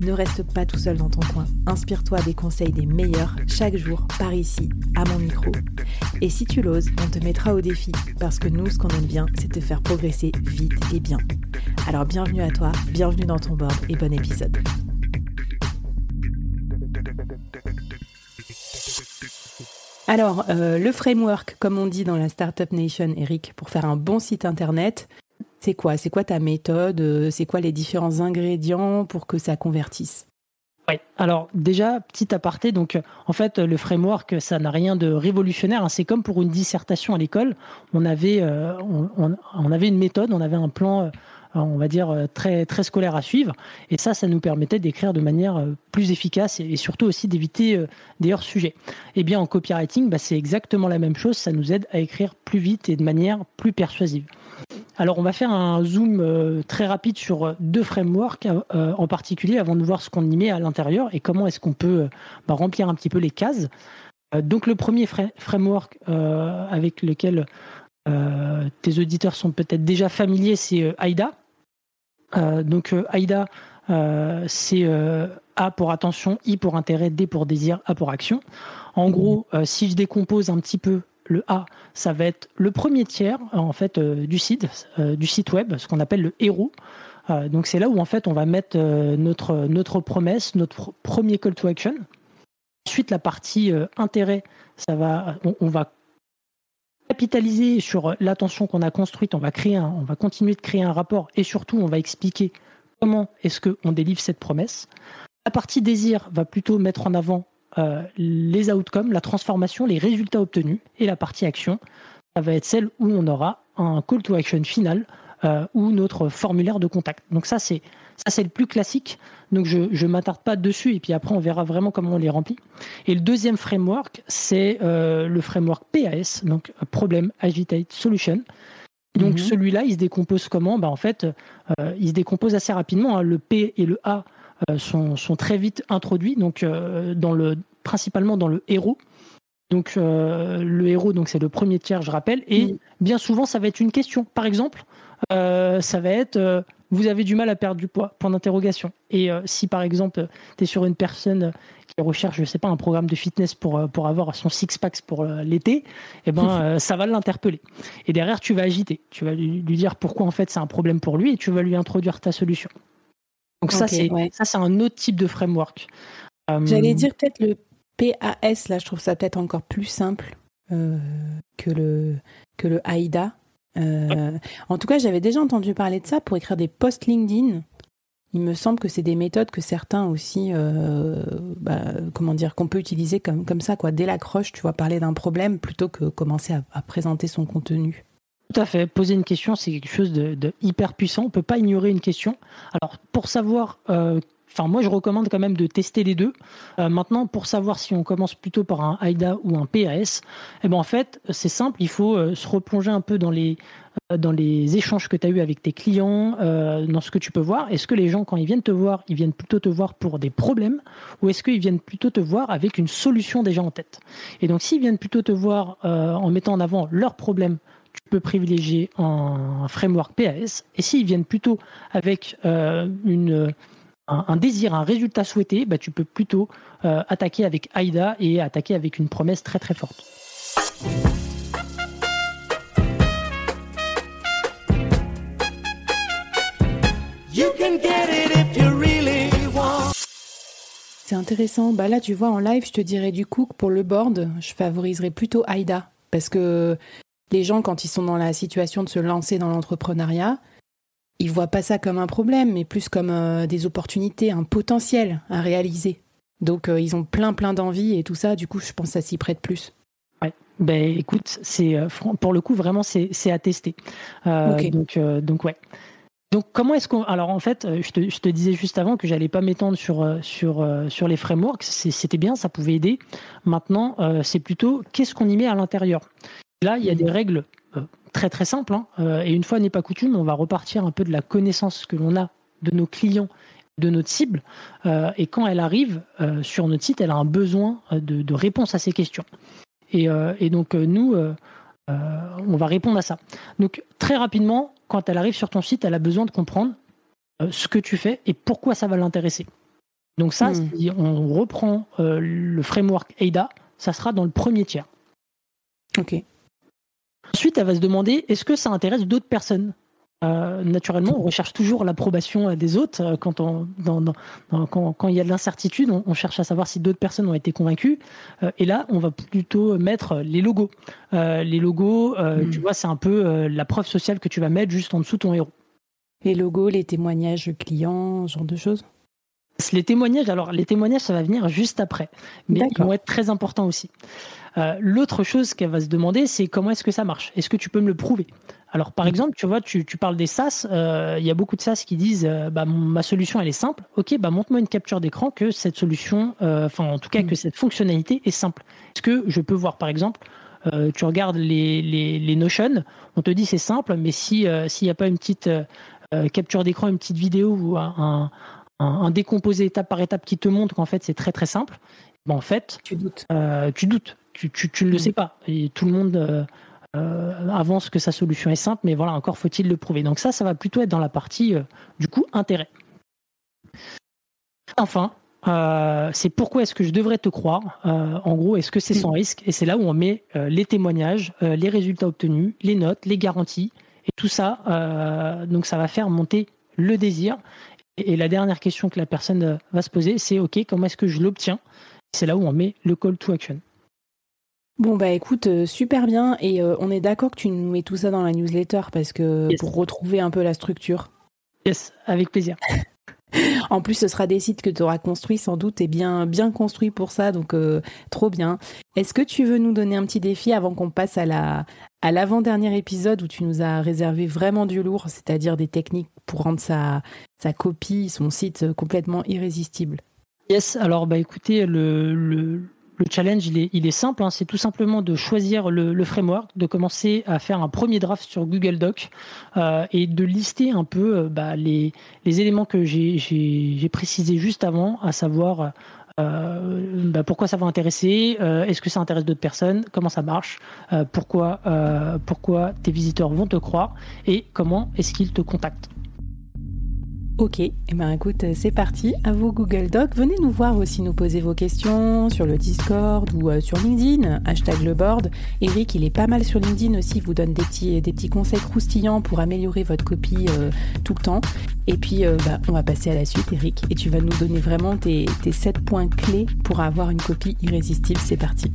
Ne reste pas tout seul dans ton coin. Inspire-toi des conseils des meilleurs chaque jour par ici, à mon micro. Et si tu l'oses, on te mettra au défi parce que nous, ce qu'on aime bien, c'est te faire progresser vite et bien. Alors bienvenue à toi, bienvenue dans ton board et bon épisode. Alors, euh, le framework, comme on dit dans la Startup Nation, Eric, pour faire un bon site internet, c'est quoi? C'est quoi ta méthode? Euh, C'est quoi les différents ingrédients pour que ça convertisse? Oui, alors déjà, petit aparté, donc en fait, le framework, ça n'a rien de révolutionnaire. Hein. C'est comme pour une dissertation à l'école. On avait, euh, on, avait une méthode, on avait un plan, euh, on va dire, très, très scolaire à suivre. Et ça, ça nous permettait d'écrire de manière plus efficace et, surtout aussi d'éviter des hors-sujets. Eh bien, en copywriting, bah, c'est exactement la même chose. Ça nous aide à écrire plus vite et de manière plus persuasive. Alors, on va faire un zoom euh, très rapide sur euh, deux frameworks euh, en particulier avant de voir ce qu'on y met à l'intérieur et comment est-ce qu'on peut bah, remplir un petit peu les cases. donc, le premier framework avec lequel tes auditeurs sont peut-être déjà familiers, c'est AIDA. donc, AIDA, c'est A pour attention, I pour intérêt, D pour désir, A pour action. En gros, si je décompose un petit peu le A, ça va être le premier tiers en fait euh, du site, euh, du site web, ce qu'on appelle le héros. Euh, donc c'est là où en fait on va mettre notre notre promesse, notre premier call to action. Ensuite la partie intérêt, ça va, on, va capitaliser sur l'attention qu'on a construite. On va créer, on va continuer de créer un rapport et surtout on va expliquer comment est-ce qu'on délivre cette promesse. La partie désir va plutôt mettre en avant euh, les outcomes, la transformation, les résultats obtenus et la partie action, ça va être celle où on aura un call to action final euh, ou notre formulaire de contact. Donc ça c'est ça c'est le plus classique. Donc je je m'attarde pas dessus et puis après on verra vraiment comment on les remplit. Et le deuxième framework c'est euh, le framework PAS donc Problem Agitate Solution. Donc mhm. celui-là il se décompose comment? Bah, en fait il se décompose assez rapidement. Hein. Le P et le A sont, sont, très vite introduits, donc euh, dans le, principalement dans le héros. Donc euh, le héros, donc c'est le premier tiers, je rappelle, et bien souvent ça va être une question. Par exemple, ça va être vous avez du mal à perdre du poids Point d'interrogation. Et si par exemple tu es sur une personne qui recherche, je sais pas, un programme de fitness pour, pour avoir son six-pack pour l'été, eh ben, ça va l'interpeller. Et derrière, tu vas agiter. Tu vas lui, lui dire pourquoi en fait c'est un problème pour lui et tu vas lui introduire ta solution. Donc ça, c'est ça, c'est un autre type de framework. Euh, J'allais dire peut-être le PAS, là, je trouve ça peut-être encore plus simple euh, que, le, que le AIDA. Euh, en tout cas, j'avais déjà entendu parler de ça pour écrire des posts LinkedIn. Il me semble que c'est des méthodes que certains aussi, bah, comment dire, qu'on peut utiliser comme, comme ça, quoi. Dès l'accroche, tu vois, parler d'un problème plutôt que commencer à présenter son contenu. Tout à fait. Poser une question, c'est quelque chose de, hyper puissant. On peut pas ignorer une question. Alors, pour savoir, euh, enfin, moi, je recommande quand même de tester les deux. Euh, maintenant, pour savoir si on commence plutôt par un AIDA ou un PAS, eh ben, en fait, c'est simple. Il faut euh, se replonger un peu dans les dans les échanges que tu as eu avec tes clients, dans ce que tu peux voir. Est-ce que les gens, quand ils viennent te voir, ils viennent plutôt te voir pour des problèmes ou est-ce qu'ils viennent plutôt te voir avec une solution déjà en tête? Et donc, s'ils viennent plutôt te voir en mettant en avant leurs problèmes tu peux privilégier un framework PAS. Et s'ils viennent plutôt avec euh, une, un, désir, un résultat souhaité, bah, tu peux plutôt euh, attaquer avec AIDA et attaquer avec une promesse très très forte. C'est intéressant. Bah là, tu vois, en live, je te dirais du coup que pour le board, je favoriserais plutôt AIDA. Parce que les gens, quand ils sont dans la situation de se lancer dans l'entrepreneuriat, ils voient pas ça comme un problème, mais plus comme euh, des opportunités, un potentiel à réaliser. Donc euh, ils ont plein plein d'envie et tout ça. Du coup, je pense que ça s'y prête plus. Ouais. Ben écoute, c'est pour le coup vraiment c'est à tester. Donc donc ouais. Donc comment est-ce qu'on alors en fait je te, je te, disais juste avant que j'allais pas m'étendre sur sur sur les frameworks c'était bien ça pouvait aider maintenant c'est plutôt qu'est-ce qu'on y met à l'intérieur? Là il y a des règles très très simples hein. et une fois n'est pas coutume on va repartir un peu de la connaissance que l'on a de nos clients de notre cible et quand elle arrive sur notre site elle a un besoin de, de réponse à ces questions et, et donc nous on va répondre à ça donc très rapidement quand elle arrive sur ton site, elle a besoin de comprendre euh, ce que tu fais et pourquoi ça va l'intéresser. Donc ça, hmm. si on reprend euh, le framework AIDA, ça sera dans le premier tiers. Ok. Ensuite, elle va se demander est-ce que ça intéresse d'autres personnes? Euh, naturellement, on recherche toujours l'approbation des autres. Quand, on, quand, il y a de l'incertitude, on, cherche à savoir si d'autres personnes ont été convaincues. et là, on va plutôt mettre les logos. les logos, hmm. tu vois, c'est un peu la preuve sociale que tu vas mettre juste en dessous de ton héros. Les logos, les témoignages clients, ce genre de choses? Les témoignages, alors les témoignages, ça va venir juste après, mais ils vont être très importants aussi. L'autre chose qu'elle va se demander, c'est comment est-ce que ça marche? Est-ce que tu peux me le prouver? Alors, par exemple, tu vois, tu, parles des SaaS. Euh, il y a beaucoup de SaaS qui disent euh, bah, ma solution, elle est simple. Ok, bah, montre-moi une capture d'écran que cette solution, euh, enfin, en tout cas, que mm. cette fonctionnalité est simple. Est-ce que je peux voir, par exemple, tu regardes les, les, Notion, on te dit c'est simple, mais si s'il n'y a pas une petite capture d'écran, une petite vidéo ou un, un, décomposé étape par étape qui te montre qu'en fait c'est très très simple, bah, en fait, tu doutes. tu doutes. Tu, tu, ne le sais pas. Et tout le monde euh, avance que sa solution est simple, mais voilà, encore faut-il le prouver. Donc ça, ça va plutôt être dans la partie, euh, du coup, intérêt. Enfin, euh, c'est pourquoi est-ce que je devrais te croire En gros, est-ce que c'est sans risque? Et c'est là où on met les témoignages, les résultats obtenus, les notes, les garanties, et tout ça. donc ça va faire monter le désir. Et, la dernière question que la personne va se poser, c'est OK, comment est-ce que je l'obtiens? C'est là où on met le call to action. Bon bah écoute, euh, super bien et euh, on est d'accord que tu nous mets tout ça dans la newsletter parce que pour retrouver un peu la structure. Yes, avec plaisir. en plus, ce sera des sites que tu auras construits sans doute et bien bien construits pour ça, donc euh, trop bien. Est-ce que tu veux nous donner un petit défi avant qu'on passe à la à l'avant-dernier épisode où tu nous as réservé vraiment du lourd, c'est-à-dire des techniques pour rendre sa sa copie, son site complètement irrésistible. Yes, alors bah écoutez, le le challenge, il est, simple. Hein. c'est tout simplement de choisir le, framework, de commencer à faire un premier draft sur Google Doc euh, et de lister un peu euh, bah, les, éléments que j'ai précisés juste avant, à savoir euh, bah, pourquoi ça va intéresser, est-ce que ça intéresse d'autres personnes, comment ça marche, pourquoi, pourquoi tes visiteurs vont te croire et comment est-ce qu'ils te contactent. Ok, et eh ben écoute, c'est parti, à vous Google Doc. Venez nous voir aussi, nous poser vos questions sur le Discord ou euh, sur LinkedIn, hashtag le board. Eric, il est pas mal sur LinkedIn aussi, il vous donne des petits, des petits conseils croustillants pour améliorer votre copie euh, tout le temps. Et puis, euh, bah, on va passer à la suite, Eric, et tu vas nous donner vraiment tes, tes 7 points clés pour avoir une copie irrésistible. C'est parti.